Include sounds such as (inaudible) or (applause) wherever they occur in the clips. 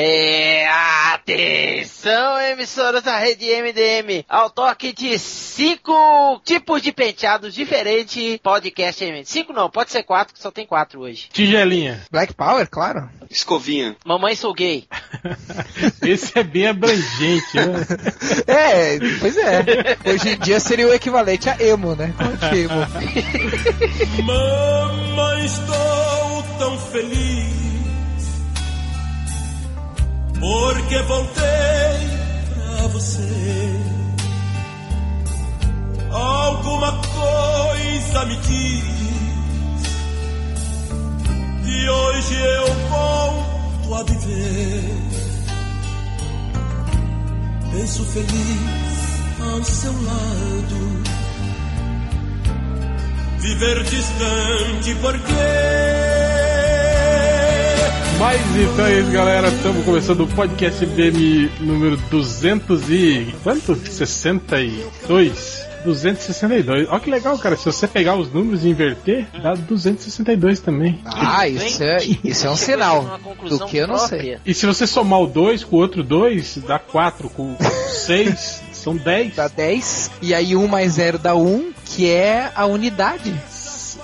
É, atenção, emissoras da rede MDM, ao toque de cinco tipos de penteados diferentes, podcast MDM. Cinco não, pode ser quatro, que só tem quatro hoje. Tigelinha. Black Power, claro. Escovinha. Mamãe sou gay. (laughs) Esse é bem abrangente, né? (laughs) É, pois é. Hoje em dia seria o equivalente a emo, né? Quanto emo? (laughs) Mamãe, estou tão feliz porque voltei pra você. Alguma coisa me diz que hoje eu volto a viver. Penso feliz ao seu lado. Viver distante porque Mas então é isso, galera. Estamos começando o podcast MDM número 200 e... quanto? 62? 262. Olha que legal, cara. Se você pegar os números e inverter, dá 262 também. Ah, isso é, isso é um sinal do que eu não sei. E se você somar o 2 com o outro 2, dá 4. Com 6, são 10. Dá 10, e aí 1 mais 0 dá 1, que é a unidade.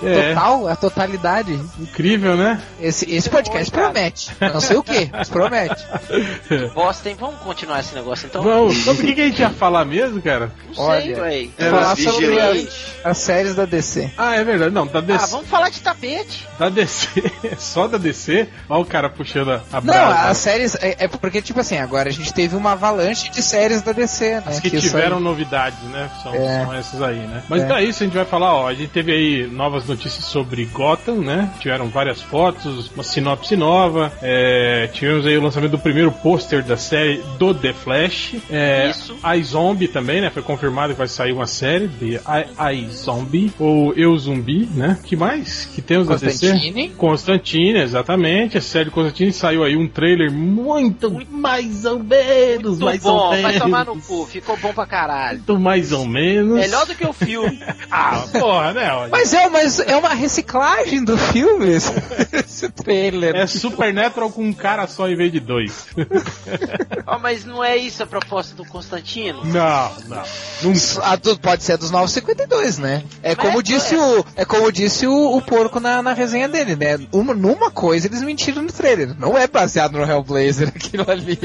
É, Total, a totalidade. incrível, né? Esse, esse podcast promete. Não sei o que, mas promete. (laughs) Bosta, hein? Vamos continuar esse negócio então? Vamos, sobre o que que a gente ia falar mesmo, cara? Não sei, Olha. véi. É, Falar sobre as, as séries da DC. Ah, é verdade. Não, da Ah, DC. vamos falar de tapete. Da DC. (laughs) Só da DC. Olha o cara puxando a, a Não, brasa. as séries. É, é porque, tipo assim, agora a gente teve uma avalanche de séries da DC, né? As que, isso tiveram novidades, né? São, É. são essas aí, né? Mas É. então é isso, a gente vai falar, ó. A gente teve aí novas notícias sobre Gotham, né? Tiveram várias fotos, uma sinopse nova. é, tivemos aí o lançamento do primeiro pôster da série do The Flash. É, Isso. A Zombie também, né? Foi confirmado que vai sair uma série de I, I Zombie, ou Eu Zumbi, né? Que mais? Que temos da DC? Constantine. Constantine, exatamente. A série Constantine saiu aí um trailer muito mais ou menos, Muito mais bom, ou menos. vai tomar no cu. Ficou bom pra caralho. Muito mais ou menos. Melhor do que o filme. (laughs) Ah, porra, né? Mas é, mas é uma reciclagem do filme esse, (laughs) esse trailer. É Supernatural com um cara só em vez de dois. (laughs) Ó, mas não é isso a proposta do Constantino? Não, não. Nunca. Ah, tu- pode ser dos 952, né? É como é, disse é. o é como disse o, o porco na, na resenha dele, né? Uma, numa coisa eles mentiram no trailer. Não é baseado no Hellblazer (laughs) aquilo ali.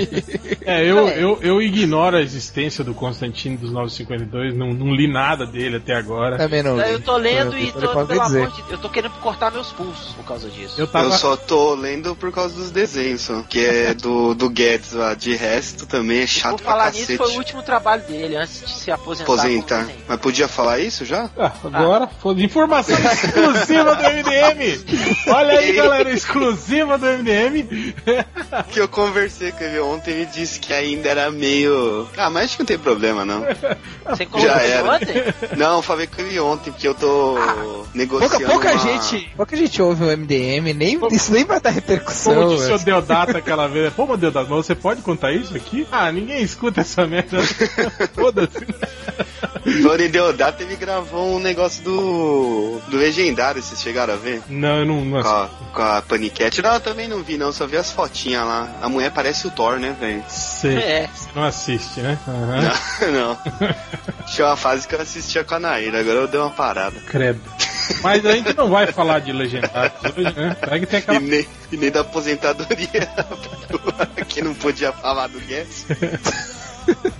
É, eu, É. eu, eu ignoro a existência do Constantino dos 952, não, não li nada dele até agora. Também não. Eu tô lendo e Ele tô, pode pelo dizer. amor de Deus, eu tô querendo cortar meus pulsos por causa disso. Eu tava. Eu só tô lendo por causa dos desenhos, só, que é (laughs) do, do Guedes lá. De resto também é chato Por pra falar cacete. nisso, foi o último trabalho dele antes de se aposentar. Aposentar. Mas podia falar isso já? Ah, agora, foda informação exclusiva do MDM! Olha aí, galera, exclusiva do MDM! Que eu conversei com ele ontem e ele disse que ainda era meio. Ah, mas acho que não tem problema, não. Você Já era. ontem? Não, falei com ele ontem, porque eu tô Pouca, negociando. pouca uma- gente, pouca gente ouve o MDM, nem, isso nem vai dar repercussão. Como disse o velho. Deodata (laughs) aquela vez, pô, meu Deodata, mas você pode contar isso aqui? Ah, ninguém escuta essa merda. (laughs) Foda-se. Tony Deodato ele gravou um negócio do. do Legendário, vocês chegaram a ver? Não, eu não, não Com a, com a Panicat. Não, eu também não vi, não, só vi as fotinhas lá. A mulher parece o Thor, né, velho? sei. É. Você não assiste, né? Aham. Não. (laughs) Tinha uma fase que eu assistia com a Naira, agora eu dei uma parada. Credo. Mas a gente não vai falar de legendários hoje, né? Será que tem E aquela. nem, e nem da aposentadoria (laughs) que não podia falar do Guedes.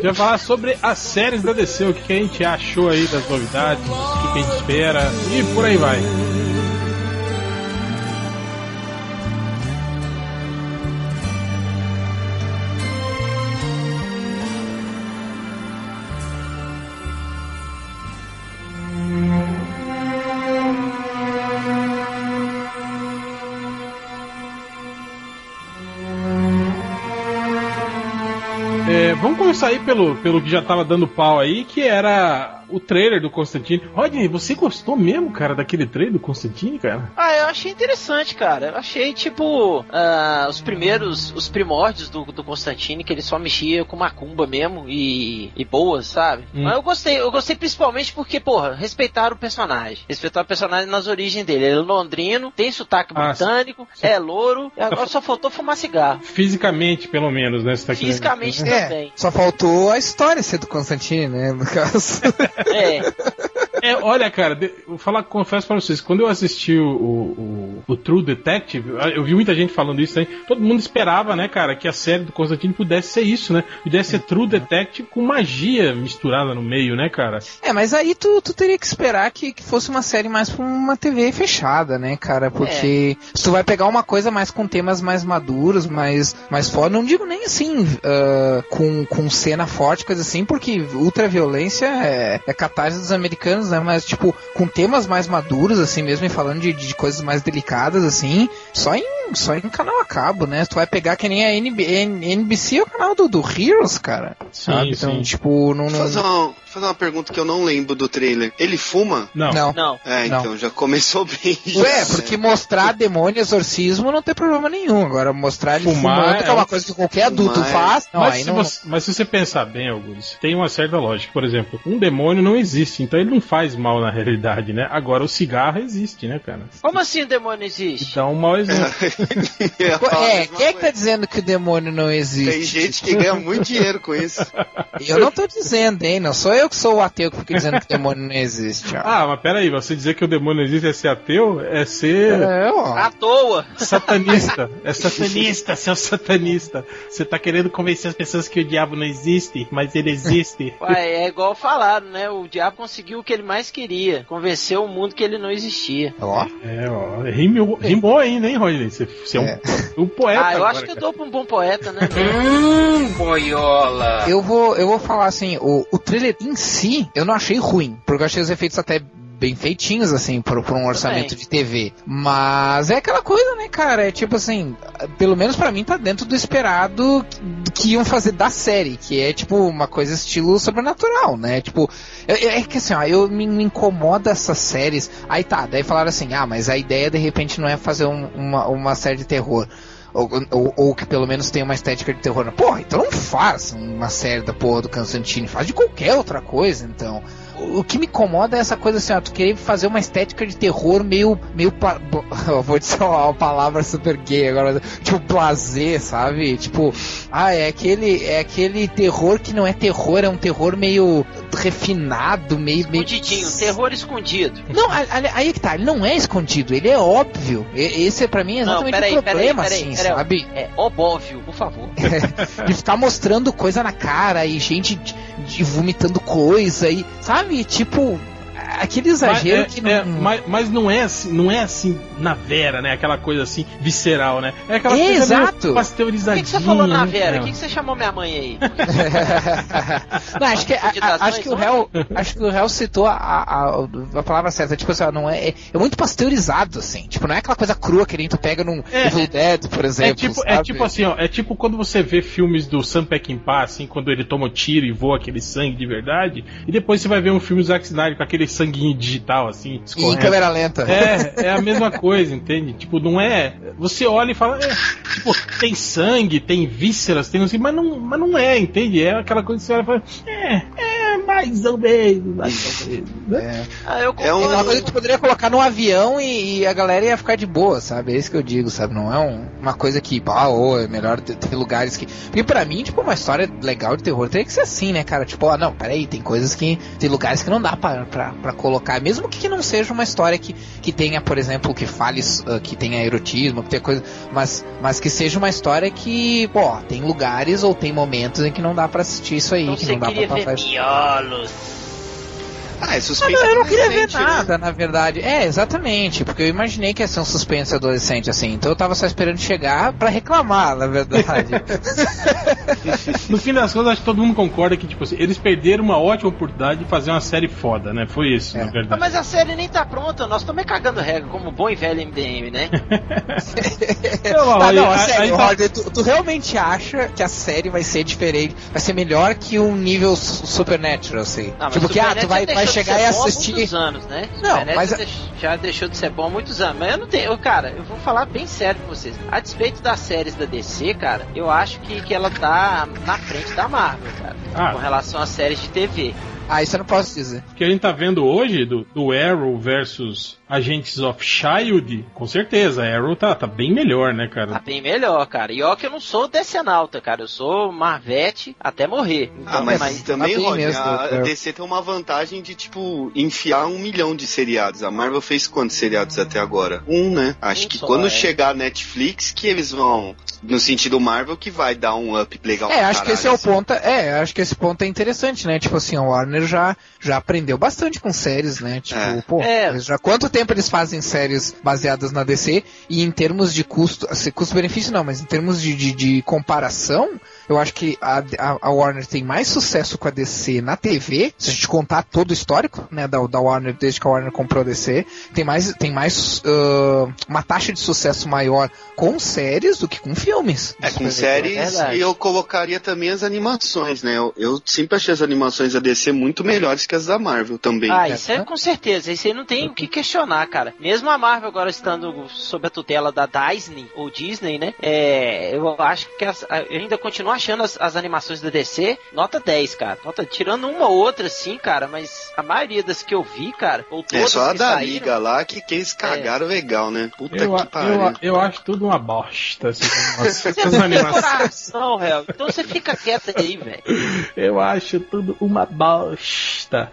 Já falar sobre as séries da DC, o que, a gente achou aí das novidades, o que, que a gente espera e por aí vai. Aí pelo, pelo que já tava dando pau aí, que era o trailer do Constantine. Rodney, você gostou mesmo, cara, daquele trailer do Constantine, cara? Ah, eu achei interessante, cara. Eu achei, tipo, ah, os primeiros, os primórdios do, do Constantine, que ele só mexia com macumba mesmo e, e boas, sabe? Hum. Mas eu gostei, eu gostei principalmente porque, porra, respeitaram o personagem. Respeitaram o personagem nas origens dele. Ele é londrino, tem sotaque Ah, britânico, é louro, e agora só faltou fumar cigarro. Fisicamente, pelo menos, né? Tá querendo- Fisicamente É, também. só faltou a história ser do Constantine, né? No caso. (laughs) É. (laughs) Eh. É, olha, cara, de- vou falar, confesso pra vocês, quando eu assisti o, o, o- True Detective, eu vi muita gente falando isso aí, todo mundo esperava, né, cara, que a série do Constantine pudesse ser isso, né? Pudesse ser True Detective com magia misturada no meio, né, cara? É, mas aí tu, tu teria que esperar que, que fosse uma série mais pra uma TV fechada, né, cara? Porque se tu vai pegar uma coisa mais com temas mais maduros, mais, mais forte, não digo nem assim, ah, com, com cena forte, coisa assim, porque ultraviolência é, é catarse dos americanos, né? Mas, tipo, com temas mais maduros, assim mesmo, e falando de, de coisas mais delicadas, assim, só em, só em canal a cabo, né? Tu vai pegar que nem a NB, NBC é o canal do, do Heroes, cara. Sim, sabe? Então, sim. tipo, não. Vou não... fazer uma, fazer uma pergunta que eu não lembro do trailer. Ele fuma? Não. não. Não. É, Não. então já começou bem. Ué, já, porque né? mostrar demônio e exorcismo não tem problema nenhum. Agora, mostrar ele Fumar fumando, que é é uma um- coisa que qualquer adulto Fumar é- faz. Não, mas, aí se não. você, mas se você pensar bem, Augusto, tem uma certa lógica. Por exemplo, um demônio não existe, então ele não faz mal na realidade, né? Agora o cigarro existe, né, cara? Como assim o demônio existe? Então, um mau exemplo. É, quem é que tá dizendo que o demônio não existe? Tem gente que ganha muito dinheiro com isso. Eu não tô dizendo, hein? Não sou eu que sou o ateu que fica dizendo que o demônio não existe. ó. Ah, mas peraí, você dizer que o demônio existe é ser ateu? É ser É, ó. À toa. satanista. É satanista, seu satanista. Você tá querendo convencer as pessoas que o diabo não existe, mas ele existe. Ué, é igual falaram, né? O diabo conseguiu o que ele mais queria. Convenceu o mundo que ele não existia. Ó. É, ó, rimou, rimou ainda, hein, Rodney? Você, você é, É. um, um poeta ah, eu agora, acho que eu cara. dou pra um bom poeta, né? (laughs) Eu vou, eu vou falar assim, o, o trailer em si, eu não achei ruim, porque eu achei os efeitos até bem feitinhos, assim, por, por um orçamento de TV. Mas é aquela coisa, né, cara? É tipo assim, pelo menos pra mim tá dentro do esperado que, que iam fazer da série, que é tipo uma coisa estilo sobrenatural, né? Tipo, é, é que assim, ó, eu me, me incomoda essas séries. Aí tá, daí falaram assim, ah, mas a ideia de repente não é fazer um- uma, uma série de terror. Ou, ou, ou que pelo menos tenha uma estética de terror. Porra, então não faz uma série da porra do Constantine, faz de qualquer outra coisa, então. O, que me incomoda é essa coisa assim, ó, tu querer fazer uma estética de terror meio. meio. (laughs) vou dizer uma palavra super gay agora, tipo, blazer, sabe? Tipo, ah, é aquele. é aquele terror que não é terror, é um terror meio refinado, meio. meio Escondidinho, terror escondido. não, aí que tá, ele não é escondido, ele é óbvio. Esse pra mim é Não, exatamente peraí, o problema, peraí, assim, peraí. sabe? É óbvio, por favor. (laughs) de ficar mostrando coisa na cara e gente de, de vomitando coisa e, sabe? Tipo, aquele exagero mas, que é, não. é, mas, mas não é assim, não é assim na vera, né? Aquela coisa assim visceral, né? É aquela É, coisa exato. pasteurizadinha. que, que você falou na né? Vera? É. Por que, que você chamou minha mãe aí? (laughs) (laughs) não, acho que, a- a- acho que o réu, acho que o réu citou a, a, a palavra certa. Tipo assim, não é, é, é muito pasteurizado, assim. Tipo, não é aquela coisa crua que nem tu pega num É. Evil Dead, por exemplo. É tipo, é tipo assim, ó, é tipo quando você vê filmes do Sam Peckinpah, assim, quando ele toma um tiro e voa aquele sangue de verdade, e depois você vai ver um filme do Zack Snyder com aquele sanguinho digital, assim, E em escorrendo. câmera lenta. É, é a mesma coisa, entende? Tipo, não é. Você olha e fala, é, tipo, tem sangue, tem vísceras, tem assim, mas não, mas não é, entende? É aquela coisa que você olha e fala, é, é, mais ou menos, mais ou menos. né? Ah, eu É um- É uma coisa que tu poderia colocar num avião e, e a galera ia ficar de boa, sabe? É isso que eu digo, sabe? Não é um- uma coisa que, ah, ou é melhor ter, ter lugares que. Porque pra mim, tipo, uma história legal de terror teria que ser assim, né, cara? Tipo, ah, não, peraí, tem coisas que. Tem lugares que não dá pra, pra, pra colocar. Mesmo que não seja uma história que, que tenha, por exemplo, que fale, ah, que tenha erotismo, que tenha coisa. Mas, mas que seja uma história que, pô, tem lugares ou tem momentos em que não dá pra assistir isso aí, Então que você não dá pra ver passar isso. miolos. Ah, é Ah, suspense não, eu não queria ver né? nada, na verdade. É, exatamente, porque eu imaginei que ia ser um suspense adolescente, assim. Então eu tava só esperando chegar pra reclamar, na verdade. (laughs) No fim das contas, acho que todo mundo concorda que, tipo assim, eles perderam uma ótima oportunidade de fazer uma série foda, né? Foi isso, É. na Ah, verdade. Mas a série nem tá pronta, nós estamos cagando regra, como bom e velho MDM, né? (laughs) Ah, aí- não, a aí tá- Roger, tu, tu realmente acha que a série vai ser diferente, vai ser melhor que um nível su- Supernatural, assim? Ah, tipo que, ah, tu vai, chegar e há assistir... muitos anos, né? Não, mas- já deixou de ser bom há muitos anos. Mas eu não tenho, eu, cara, eu vou falar bem sério com vocês. A despeito das séries da DC, cara, eu acho que, que ela tá na frente da Marvel, cara. Ah. Com relação às séries de TV. Ah, isso eu não posso dizer. O que a gente tá vendo hoje do, do Arrow versus Agents of Shield, com certeza, a Arrow tá, tá bem melhor, né, Tá cara? bem melhor, cara. E ó que eu não sou decenalta, cara. Eu sou Marvete até morrer. Ah, Então, mas, também, tá Roger, mesmo, a é. DC tem uma vantagem de, tipo, enfiar um milhão de seriados. A Marvel fez quantos seriados até agora? Um, né? Acho Um que só, quando é. chegar a Netflix, que eles vão, no sentido Marvel, que vai dar um up legal É, acho que esse é caralho, o assim. ponto. É, acho que esse ponto é interessante, né? Tipo assim, a Warner já, já aprendeu bastante com séries, né? Tipo, É. pô, É. já quanto tempo eles fazem séries baseadas na DC e em termos de custo, assim, custo-benefício não, mas em termos de, de, de comparação, eu acho que a, a, a Warner tem mais sucesso com a DC na TV, se a gente contar todo o histórico, né, da, da Warner desde que a Warner comprou a DC, tem mais, tem mais ah, uma taxa de sucesso maior com séries do que com filmes. É, com é séries, e eu colocaria também as animações, né? Eu, eu sempre achei as animações da DC muito melhores que as da Marvel também. Ah, É. isso é com certeza. Isso aí não tem o que questionar, cara. Mesmo a Marvel agora estando sob a tutela da Disney, ou Disney, né? É, eu acho que as- eu ainda continuo achando as, as animações da DC nota 10, cara. Nota, tirando uma ou outra, sim, cara, mas a maioria das que eu vi, cara, ou é todas só a que da saíram, Liga lá que, que eles cagaram legal, né? Puta Eu, que eu, pariu. eu acho tudo uma bosta, essas (laughs) animações. Você essas animações. coração, réu. Então você fica quieto aí, velho. Eu acho tudo uma bosta.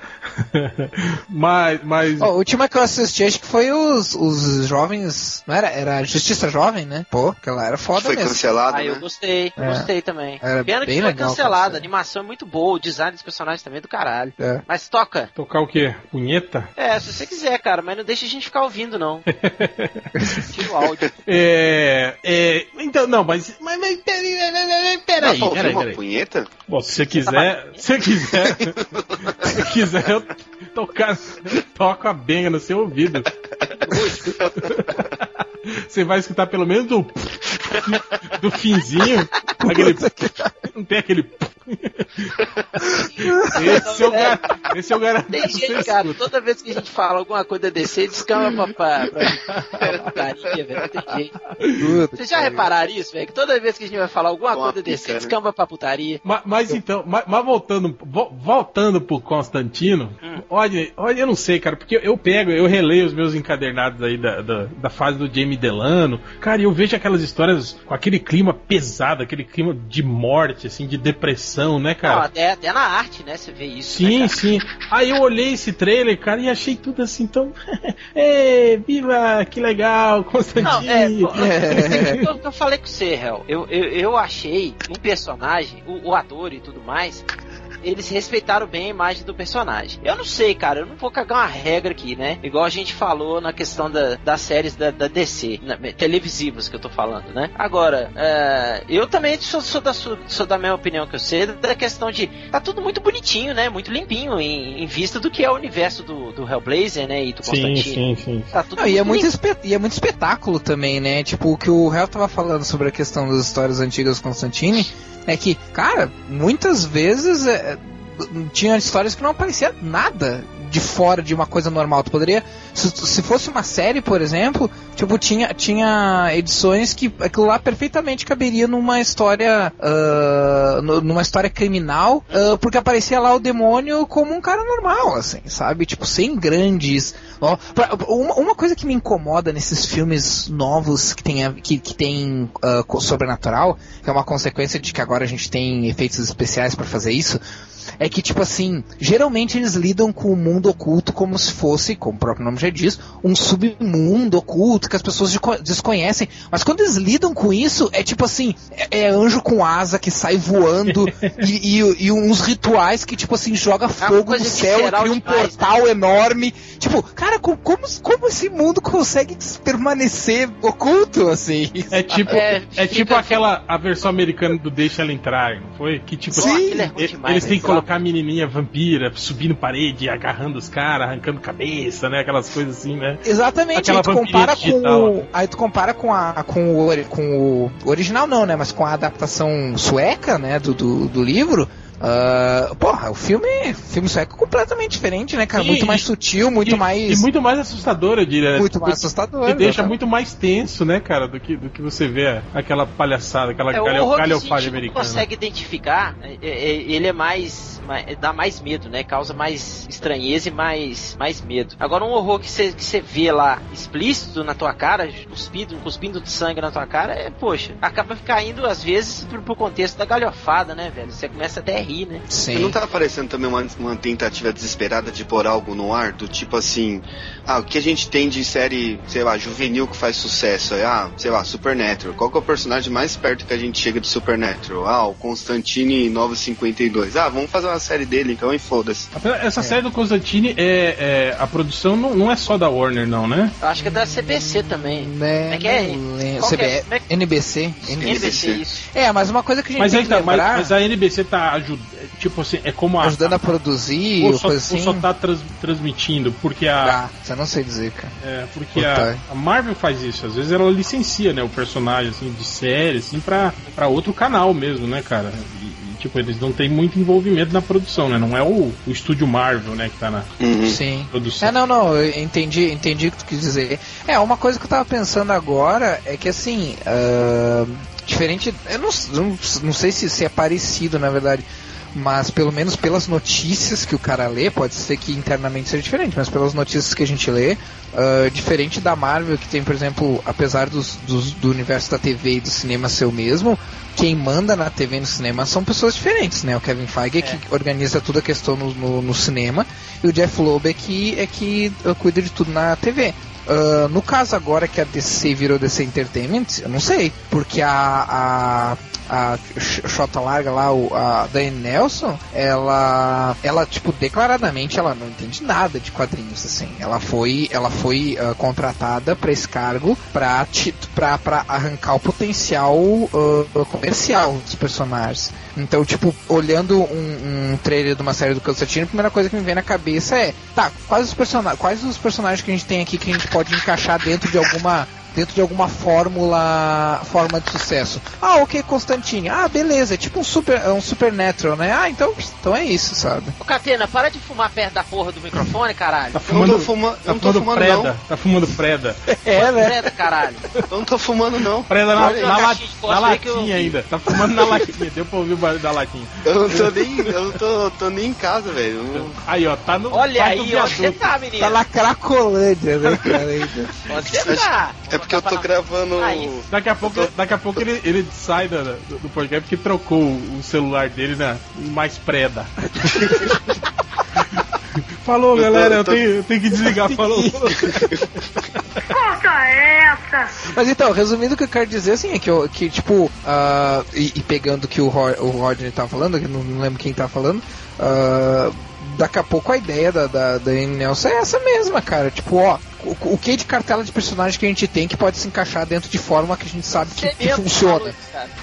mas, mas. Ó, a última que eu assisti acho que foi os, os jovens. Não era? Era Justiça Jovem, né? Pô, aquela era foda Foi mesmo. cancelado, Ah, eu né? gostei, eu É. gostei também. Era Pena que bem foi legal, cancelada, a animação é muito boa, o design dos personagens também é do caralho. É. Mas toca. Tocar o quê? Punheta? É, se você quiser, cara, mas não deixa a gente ficar ouvindo, não. (laughs) Tira o áudio. É. é então, não, mas. Mas, mas peraí, peraí, peraí, ouvir peraí, uma peraí. punheta? Bom, se você quiser. Se você quiser. (laughs) se você quiser eu tocar. Toco a benga no seu ouvido. (laughs) Você vai escutar pelo menos do. (laughs) Do finzinho. Aquele. Não tem aquele. (laughs) Esse eu, gar... Esse eu garanto Tem gente, cara, escuta. toda vez que a gente fala alguma coisa DC, descama pra, pra, pra, pra putaria, velho. Não tem jeito. Vocês já repararam isso, velho? Que toda vez que a gente vai falar alguma Com a coisa DC, pica, né? descamba pra putaria. Mas, mas então, mas, mas voltando, vo- voltando pro Constantino, Hum. olha, olha, eu não sei, cara, porque eu, eu pego, eu releio os meus encadernados aí da, da, da fase do Jamie Delano, cara, e eu vejo aquelas histórias com aquele clima pesado, aquele clima de morte, assim, de depressão, né, Não, cara? até, até na arte, né? Você vê isso. Sim, né, sim. Aí eu olhei esse trailer, cara, e achei tudo assim tão. (laughs) Ê, viva, que legal, Constantino. Não, é, pô, (laughs) eu, eu, eu falei com você, Hel. Eu, eu, eu achei um personagem, o, o ator e tudo mais, eles respeitaram bem a imagem do personagem. Eu não sei, cara, eu não vou cagar uma regra aqui, né? Igual a gente falou na questão da, das séries da, da DC, na- televisivas que eu tô falando, né? Agora, é, eu também sou, sou da, sou da mesma opinião que você, da questão de tá tudo muito bonitinho, né? Muito limpinho em, em vista do que é o universo do, do Hellblazer, né? E do sim, Constantine. sim, sim. Tá tudo Não, e, é muito muito espe- e é muito espetáculo também, né? Tipo, o que o Hell tava falando sobre a questão das histórias antigas do Constantine é que, cara, muitas vezes é, tinha histórias que não aparecia nada de fora de uma coisa normal. Tu poderia. Se, se fosse uma série, por exemplo, tipo, tinha, tinha edições que aquilo lá perfeitamente caberia numa história. nu- numa história criminal, ah, porque aparecia lá o demônio como um cara normal, assim, sabe? Tipo, sem grandes. ó, pra- uma, uma coisa que me incomoda nesses filmes novos que tem, que, que tem co- sobrenatural, que é uma consequência de que agora a gente tem efeitos especiais pra fazer isso, é que, tipo assim, geralmente eles lidam com o mundo oculto como se fosse, como o próprio nome já diz, um submundo oculto que as pessoas de- desconhecem. Mas quando eles lidam com isso, é tipo assim, é, é anjo com asa que sai voando (laughs) e, e- e uns rituais que, tipo assim, joga fogo coisa do céu e cria um demais, né? portal enorme. Tipo, cara, co- como, como esse mundo consegue permanecer oculto, assim? É tipo, É, é, fica- tipo aquela a versão americana do Deixa Ela Entrar, não foi? Que tipo Sim. assim, Aquilo é demais, eles têm né? que colocar a menininha vampira subindo parede, agarrando os caras, arrancando cabeça, né? Aquelas coisas assim, né? Exatamente, Aquela aí tu compara com o, aí tu compara com a com o, com o original não, né, mas com a adaptação sueca, né, do, do, do livro. Ah, porra, o filme, filme sueco é completamente diferente, né, cara? Sim, muito e- mais sutil, muito e, mais E muito mais assustador, eu diria. muito mais assustador. E deixa exatamente. muito mais tenso, né, cara, do que, do que você vê aquela palhaçada, aquela É, o galho- horror que a galhofagem gente não americana. consegue identificar, é, é, ele é mais, dá mais medo, né? Causa mais estranheza e mais, mais medo. Agora um horror que você que você vê lá explícito na tua cara, cuspido, cuspindo de sangue na tua cara, é, poxa, acaba caindo às vezes pro, pro contexto da galhofada, né, velho? Você começa até rir, né? E Sim. não tá aparecendo também uma, uma tentativa desesperada de pôr algo no ar, do tipo assim, ah, o que a gente tem de série, sei lá, juvenil que faz sucesso? É, ah, sei lá, Supernatural. Qual que é o personagem mais perto que a gente chega de Supernatural? Ah, o Constantine 952. Ah, vamos fazer uma série dele então e foda-se. Essa série do Constantine, é, é- a produção não, não é só da Warner, não, né? Eu acho que é da CBC também. Né, É que é- é- é que- NBC, NBC, isso. É, mas uma coisa que a gente Mas, tem aí que tá, mas, lembrar, mas a NBC tá ajudando, tipo assim, é como a... ajudando a produzir, ou só, coisa assim. ou só tá trans- transmitindo, porque a, Ah, eu não sei dizer, cara. é, porque a, a Marvel faz isso, às vezes ela licencia, né, o personagem, assim, de série, assim, pra, pra outro canal mesmo, né, cara? E, tipo, eles não têm muito envolvimento na produção, né, não é o, o estúdio Marvel, né, que tá na Uhum. Sim. produção. É, não, não, eu entendi, entendi o que tu quis dizer. É, uma coisa que eu tava pensando agora é que assim, ah, diferente, eu não, não, não sei se, se é parecido na verdade, mas pelo menos pelas notícias que o cara lê, pode ser que internamente seja diferente, mas pelas notícias que a gente lê, ah, diferente da Marvel, que tem, por exemplo, apesar dos, dos- do universo da TV e do cinema ser o mesmo, quem manda na TV e no cinema são pessoas diferentes, né? O Kevin Feige é que organiza toda a questão no, no, no cinema e o Jeff Loeb é que, é que uh, cuida de tudo na TV. Ah, no caso agora que a DC virou DC Entertainment, eu não sei, porque a, a, a Xota Larga lá, a Dani Nelson, ela, ela tipo declaradamente ela não entende nada de quadrinhos assim. Ela foi, ela foi ah, contratada para esse cargo para para arrancar o potencial ah, comercial dos personagens. Então, tipo, olhando um, um trailer de uma série do Constantine, a primeira coisa que me vem na cabeça é, tá, quais os, persona quais os personagens que a gente tem aqui que a gente pode encaixar dentro de alguma dentro de alguma fórmula forma de sucesso. Ah, ok, Constantine. Ah, beleza, é tipo um super um supernatural, né? Ah, então, então é isso, sabe? Ô, Catena, para de fumar perto da porra do microfone, caralho. Tá Eu não fumando, tô fumando, eu tá não tô fumando fumando preda, não. tá fumando preda. (laughs) É, né? Preda, caralho. Eu não tô fumando não. Preda na, na, la- na eu latinha ainda, tá fumando na latinha, deu pra ouvir o barulho da latinha. Eu não tô nem, eu não tô, tô nem em casa, velho. Eu não- Aí, ó, tá no. Olha tá aí, onde você tá, Tá menino? na Cracolândia, né, cara? ainda. Onde você tá? É porque eu tô gravando. Ah. Daqui a pouco, daqui a pouco ele, ele sai da- do, do podcast porque trocou o celular dele na em mais preda. (laughs) Falou, Eu tô- galera, eu eu tô- tenho, eu tenho que desligar. Falou. (laughs) Mas então, resumindo o que eu quero dizer assim é que, eu, que tipo, ah, e, e pegando o que o, Ro- o Rodney tava falando, que não, não lembro quem tava falando, ah, daqui a pouco a ideia da, da, da Anne Nelson é essa mesma, cara. Tipo, ó, o, o que de cartela de personagem que a gente tem que pode se encaixar dentro de forma que a gente sabe que, que funciona. falou.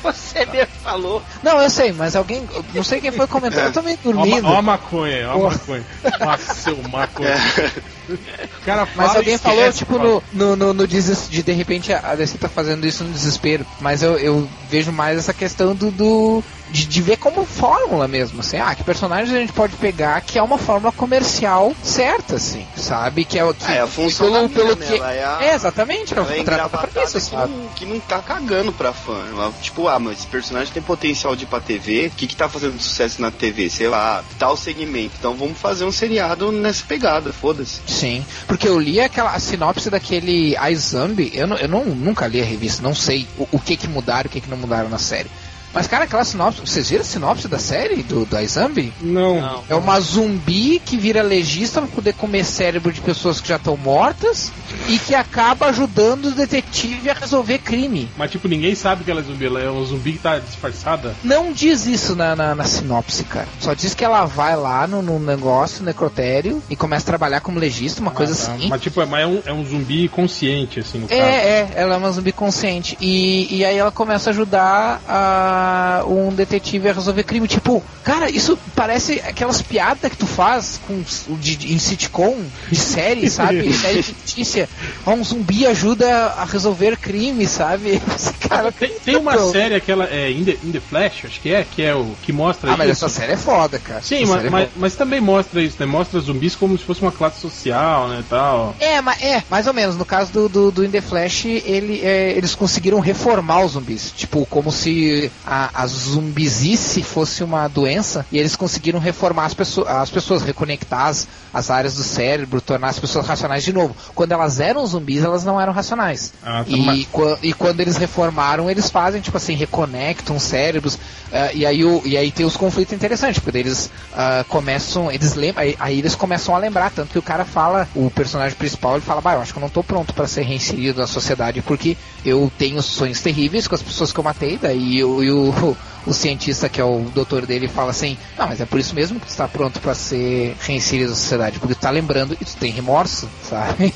Você mesmo falou. Não, eu sei, mas alguém, não sei quem foi comentar, eu também Ó, ma- dormindo. ó a maconha, ó a maconha. Nossa, seu maconha. (laughs) O cara fala Mas alguém falou, tipo, fala. no, no, no, no deses- de de repente a DC tá fazendo isso no desespero. Mas eu, eu vejo mais essa questão do. do de, de ver como fórmula mesmo, assim, ah, que personagens a gente pode pegar que é uma fórmula comercial certa, assim, sabe? Que é o que. É a função pelo, pelo que. É a- É, exatamente, ela Ela é contratada pra isso, que sabe? não, que não tá cagando pra fã. Ela, tipo, ah, mas esse personagem tem potencial de ir pra TV. O que que tá fazendo sucesso na TV? Sei lá, tal segmento. Então vamos fazer um seriado nessa pegada, foda-se. Sim, porque eu li aquela a sinopse daquele iZombie, eu, eu não, nunca li a revista, não sei o, o que que mudaram, o que que não mudaram na série. Mas, cara, aquela sinopse. Vocês viram a sinopse da série do, do iZombie? Não. Não. É uma zumbi que vira legista pra poder comer cérebro de pessoas que já estão mortas e que acaba ajudando o detetive a resolver crime. Mas tipo, ninguém sabe que ela é zumbi, ela é um zumbi que tá disfarçada. Não diz isso na, na, na sinopse, cara. Só diz que ela vai lá no, no negócio, no necrotério, e começa a trabalhar como legista, uma coisa Ah, tá. assim. Mas tipo, é, mas é, um, é um zumbi consciente, assim, no caso. É, é, ela é uma zumbi consciente. E, e aí ela começa a ajudar a, um detetive a resolver crime. Tipo, cara, isso parece aquelas piadas que tu faz com, de, de- em sitcom, de série, (laughs) sabe? série fictícia. Ó, Um zumbi ajuda a resolver crime, sabe? (laughs) Esse cara, Tem, tem uma Pronto. série, aquela é, In, the, In the Flash, acho que é, que é o que mostra Ah, mas isso. essa série é foda, cara. Sim, mas, é mas, mas também mostra isso, né? Mostra zumbis como se fosse uma classe social, né, tal. É, mas é, mais ou menos. No caso do, do, do In The Flash, ele, é, eles conseguiram reformar os zumbis. Tipo, como se a, a zumbizice fosse uma doença e eles conseguiram reformar as, pessoas as pessoas, reconectar as, as áreas do cérebro, tornar as pessoas racionais de novo. Quando elas eram zumbis, elas não eram racionais. Ah, tá, e, e quando eles reformaram, eles fazem, tipo assim, reconectam os cérebros. ah, e, aí o, e aí tem os conflitos interessantes, porque eles ah, começam, eles lembram, aí, aí eles começam a lembrar, tanto que o cara fala, o personagem principal, ele fala, bah, eu acho que eu não tô pronto para ser reinserido na sociedade, porque eu tenho sonhos terríveis com as pessoas que eu matei, daí eu- e o, o cientista, que é o doutor dele, fala assim, não, mas é por isso mesmo que tu está pronto para ser reinserido na sociedade, porque tu tá lembrando e tu tem remorso, (laughs) sabe?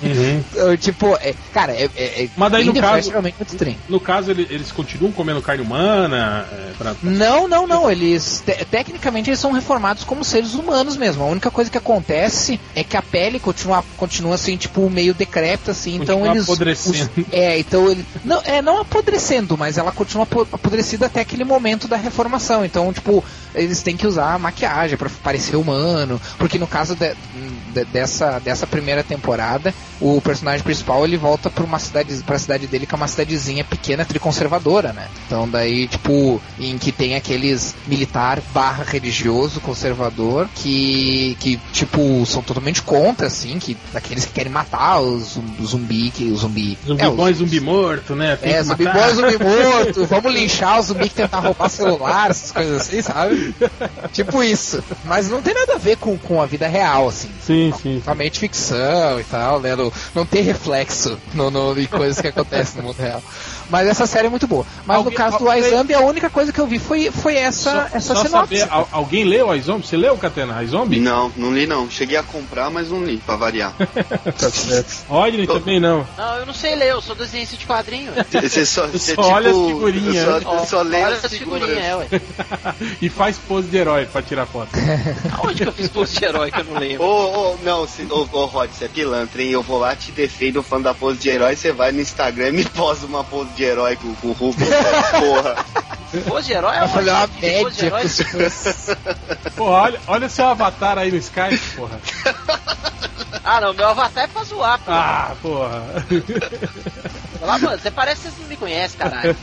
Eu, tipo, é, cara, é, é, é Mas daí, no caso- realmente muito estranho. No caso, ele- eles continuam comendo carne humana. É, pra... Não, não, não. Eles te- tecnicamente eles são reformados como seres humanos mesmo. A única coisa que acontece é que a pele continua, continua assim, tipo, meio decrépita, assim. Então Continua eles. apodrecendo. os- é, então ele. Não, é não apodrecendo, mas ela continua apo- apodrecida até aquele momento da reformação. Então, tipo, eles têm que usar maquiagem pra parecer humano. Porque no caso de- de- dessa, dessa primeira temporada, o personagem principal ele volta pra uma cidade, pra cidade dele, que é uma cidadezinha pequena, triconservadora, né? Então daí, tipo, em que tem aqueles militar barra religioso conservador que, que tipo, são totalmente contra, assim, que daqueles que querem matar os zumbi, que o zumbi. Zumbi é, bom e os- zumbi morto, né? Tem é, zumbi matar. bom, zumbi (laughs) morto, vamos linchar o zumbi que tentar roubar celular, essas coisas assim, sabe? tipo isso. Mas não tem nada a ver com, com a vida real, assim. Sim, sim. Somente ficção e tal, né? Não, não tem reflexo no, no, em coisas que acontecem no mundo real. Mas essa série é muito boa. Mas Alguém- no caso do iZombie, a única coisa que eu vi foi, foi essa, essa Só sinopse. saber, al- alguém leu a iZombie? Você leu, Catena? A iZombie? Não, não li não. Cheguei a comprar, mas não li, pra variar. (laughs) Tá certo. Rodney também não. Não, eu não sei ler, eu sou desenhista de quadrinho. (laughs) Você só, você, Só olha as figurinhas. Só, só lê olha as essas figurinhas, figurinhas. é, ué. (laughs) e faz pose de herói pra tirar foto. Aonde que eu fiz pose de herói que eu não lembro? Ô, ô, não, se, ô, ô, Rod, você é pilantra, hein? Eu vou lá, te defendo, fã da pose de herói, você vai no Instagram e me posa uma pose de herói com, com o Rubens, porra. Pose de herói é uma. Pose de média. Porra, olha, olha seu avatar aí no Skype, porra. Ah, não, meu avatar é pra zoar, pô. Ah, porra. Lá, mano, você parece que vocês não me conhecem, caralho.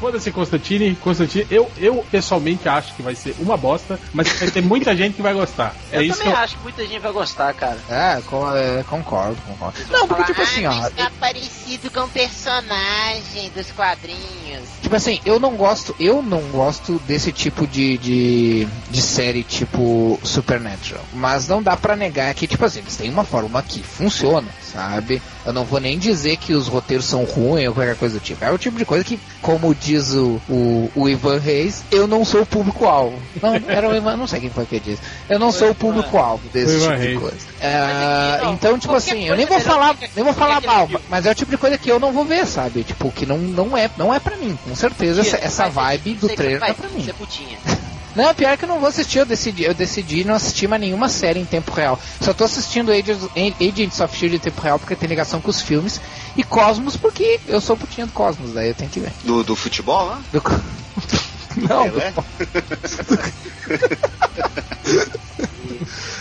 Foda-se, Constantine. Constantine, eu, eu pessoalmente acho que vai ser uma bosta, mas vai ter muita (laughs) gente que vai gostar. É Eu isso que também eu... acho que muita gente vai gostar, cara. É, com- é, concordo, concordo. Não, porque tipo assim, ó. Está parecido com o personagem dos quadrinhos. Tipo assim, eu não gosto, eu não gosto desse tipo de, de, de série tipo Supernatural. Mas não dá pra negar que, tipo assim, eles têm uma fórmula que funciona, sabe? Eu não vou nem dizer que os roteiros são ruins ou qualquer coisa do tipo. É o tipo de coisa que, como diz o, o, o Ivan Reis, eu não sou o público-alvo. Não, era o Ivan, não sei quem foi que disse. Eu não sou o público-alvo desse tipo de coisa. É, não, então, tipo assim, eu nem vou falar, nem vou falar mal, mas é o tipo de coisa que eu não vou ver, sabe? Tipo, que não, não é, não é pra mim. Com certeza essa, essa Mas vibe do trailer não é pra mim. ser putinha. (laughs) Não, pior que eu não vou assistir, eu decidi, eu decidi não assistir mais nenhuma série em tempo real. Só tô assistindo Agents, Agents of Shield em tempo real porque tem ligação com os filmes. E Cosmos porque eu sou putinha do Cosmos, daí eu tenho que ver. Do, do futebol lá? Do (laughs) Não, Pelé? (laughs)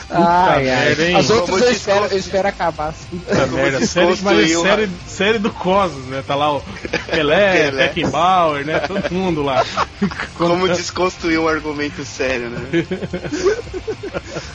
Ai, ai. As outras eu espero, eu espero acabar. Puta merda, série, mas série, série do Cosmos, né? Tá lá o Pelé, (laughs) Pelé. Beckenbauer, né? Todo mundo lá. (laughs) Como desconstruir um argumento sério, né? (laughs)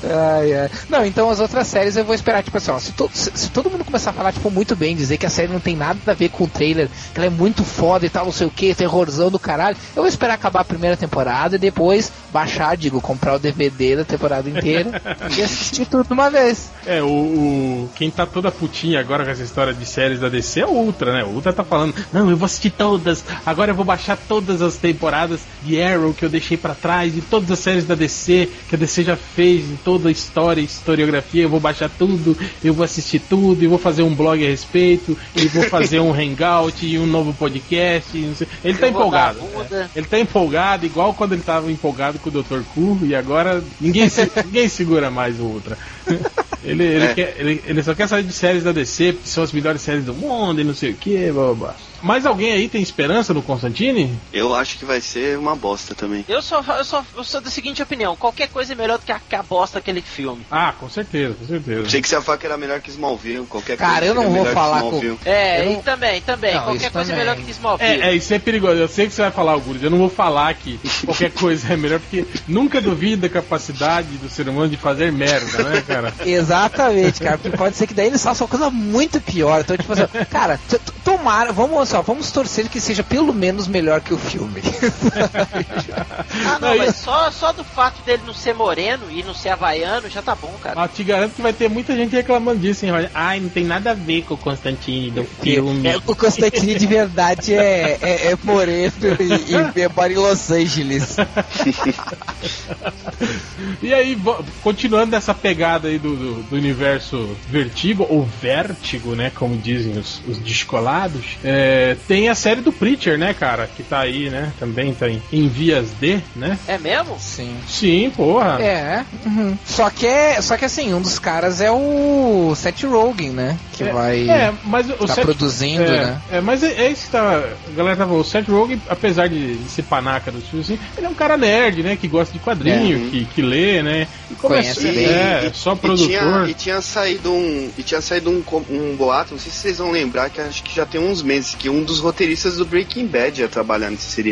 Ai, ai. Não, então as outras séries eu vou esperar, tipo assim, ó, se, to- se- se todo mundo começar a falar, tipo, muito bem, dizer que a série não tem nada a ver com o trailer, que ela é muito foda e tal, não sei o que, terrorzão do caralho, eu vou esperar acabar a primeira temporada e depois baixar, digo, comprar o DVD da temporada inteira e assistir tudo de uma vez. É, o, o- Quem tá toda putinha agora com essa história de séries da DC é o Ultra, né? O Ultra tá falando, não, eu vou assistir todas, agora eu vou baixar todas as temporadas de Arrow que eu deixei pra trás, e todas as séries da DC que a DC já fez, em toda a história e historiografia, eu vou baixar tudo, eu vou assistir tudo, e vou fazer um blog a respeito, e vou fazer um hangout e um novo podcast. não sei- Ele tá Eu dar empolgado. bunda. Ele tá empolgado, igual quando ele tava empolgado com o Dr. Ku, e agora ninguém, se- (laughs) ninguém segura mais o Ultra. (laughs) Ele, ele, É. quer- ele- ele só quer sair de séries da DC, porque são as melhores séries do mundo e não sei o que, blá blá blá. Mais alguém aí tem esperança no Constantine? Eu acho que vai ser uma bosta também. Eu sou, eu, sou, eu sou da seguinte opinião: qualquer coisa é melhor do que a, que a bosta daquele filme. Ah, com certeza, com certeza. Achei que você ia falar que era melhor que Smallville, qualquer Cara, coisa eu não vou falar com- Smallville. É, Eu e não- também, também. Não, qualquer coisa é também. melhor que Smallville. É, é, isso é perigoso. Eu sei que você vai falar, Augusto. Eu não vou falar que qualquer (laughs) coisa é melhor, porque nunca duvido da capacidade do ser humano de fazer merda, né, cara? (laughs) Exatamente, cara, porque pode ser que daí eles façam uma coisa muito pior. Então, tipo assim, (laughs) cara, tomara, vamos só, vamos torcer que seja pelo menos melhor que o filme. (laughs) Ah, não, mas só, só do fato dele não ser moreno e não ser havaiano já tá bom, cara. Ah, te garanto que vai ter muita gente reclamando disso, hein? Olha, Ai, não tem nada a ver com o Constantine do filme. É, o Constantine de verdade é, é, é moreno e, e mora em Los Angeles. E aí, continuando nessa pegada aí do, do, do universo vertigo, ou vértigo, né? Como dizem os, os descolados, é, tem a série do Preacher, né, cara? Que tá aí, né? Também tá em, em vias de, né? É mesmo? Sim. Sim, porra. É. uhum. Só que é, só que assim, um dos caras é o Seth Rogen, né? Que É, vai É, mas o tá Seth- produzindo, é, né? É, mas é, é isso que tá. A galera tava. O Seth Rogen, apesar de, de ser panaca dos filmes, assim, ele é um cara nerd, né? Que gosta de quadrinho, É. que, que lê, né? E Conhece bem. é, só E produtor. tinha, e tinha saído um. E tinha saído um, um boato, não sei se vocês vão lembrar, que acho que já tem uns meses, que um dos roteiristas do Breaking Bad ia trabalhar nesse seriado.